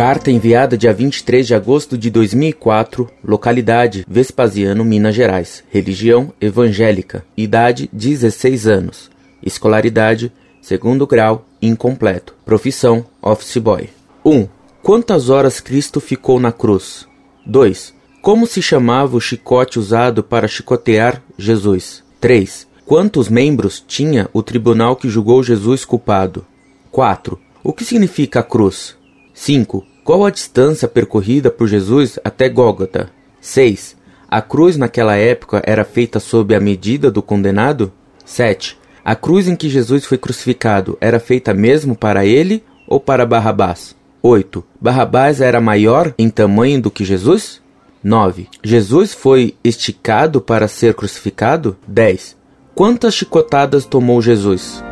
Carta enviada dia 23 de agosto de 2004, localidade Vespasiano, Minas Gerais. Religião evangélica. Idade 16 anos. Escolaridade segundo grau incompleto. Profissão office boy. 1. Quantas horas Cristo ficou na cruz? 2. Como se chamava o chicote usado para chicotear Jesus? 3. Quantos membros tinha o tribunal que julgou Jesus culpado? 4. O que significa a cruz? 5. Qual a distância percorrida por Jesus até Gólgota? 6. A cruz naquela época era feita sob a medida do condenado? 7. A cruz em que Jesus foi crucificado era feita mesmo para ele ou para Barrabás? 8. Barrabás era maior em tamanho do que Jesus? 9. Jesus foi esticado para ser crucificado? 10. Quantas chicotadas tomou Jesus?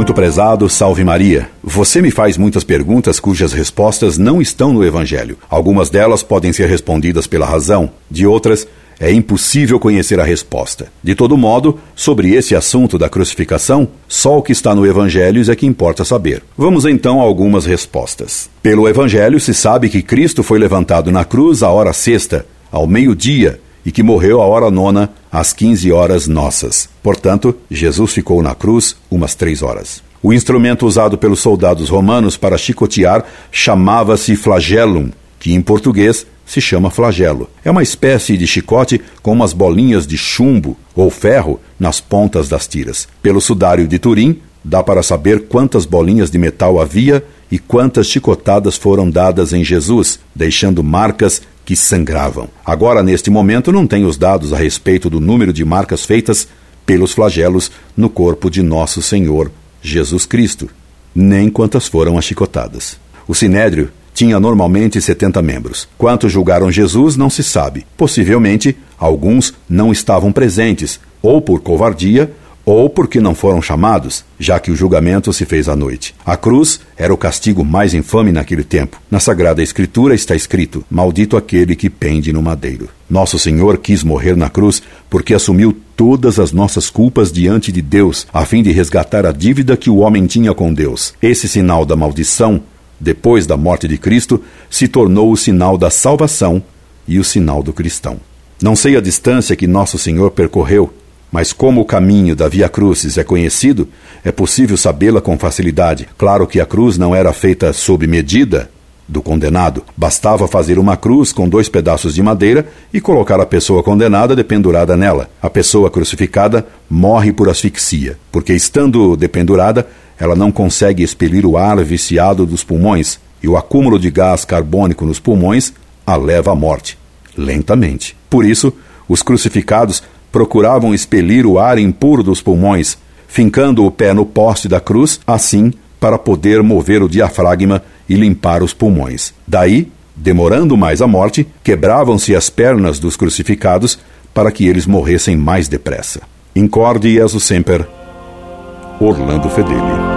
Muito prezado, salve Maria. Você me faz muitas perguntas cujas respostas não estão no Evangelho. Algumas delas podem ser respondidas pela razão, de outras é impossível conhecer a resposta. De todo modo, sobre esse assunto da crucificação, só o que está no Evangelho é que importa saber. Vamos então a algumas respostas. Pelo Evangelho se sabe que Cristo foi levantado na cruz à hora sexta, ao meio-dia, e que morreu à hora nona, às quinze horas nossas. Portanto, Jesus ficou na cruz umas três horas. O instrumento usado pelos soldados romanos para chicotear chamava-se flagellum, que em português se chama flagelo. É uma espécie de chicote com umas bolinhas de chumbo ou ferro nas pontas das tiras. Pelo sudário de Turim, dá para saber quantas bolinhas de metal havia e quantas chicotadas foram dadas em Jesus, deixando marcas que sangravam. Agora, neste momento, não tenho os dados a respeito do número de marcas feitas pelos flagelos no corpo de nosso Senhor Jesus Cristo, nem quantas foram as chicotadas. O sinédrio tinha normalmente 70 membros. Quantos julgaram Jesus não se sabe. Possivelmente, alguns não estavam presentes, ou por covardia, ou porque não foram chamados, já que o julgamento se fez à noite. A cruz era o castigo mais infame naquele tempo. Na Sagrada Escritura está escrito: Maldito aquele que pende no madeiro. Nosso Senhor quis morrer na cruz porque assumiu todas as nossas culpas diante de Deus, a fim de resgatar a dívida que o homem tinha com Deus. Esse sinal da maldição, depois da morte de Cristo, se tornou o sinal da salvação e o sinal do cristão. Não sei a distância que nosso Senhor percorreu mas como o caminho da Via Crucis é conhecido, é possível sabê-la com facilidade. Claro que a cruz não era feita sob medida do condenado. Bastava fazer uma cruz com dois pedaços de madeira e colocar a pessoa condenada dependurada nela. A pessoa crucificada morre por asfixia, porque estando dependurada, ela não consegue expelir o ar viciado dos pulmões e o acúmulo de gás carbônico nos pulmões a leva à morte, lentamente. Por isso, os crucificados procuravam expelir o ar impuro dos pulmões, fincando o pé no poste da cruz, assim para poder mover o diafragma e limpar os pulmões. Daí, demorando mais a morte, quebravam-se as pernas dos crucificados para que eles morressem mais depressa. Incorde Jesus Semper, Orlando Fedeli.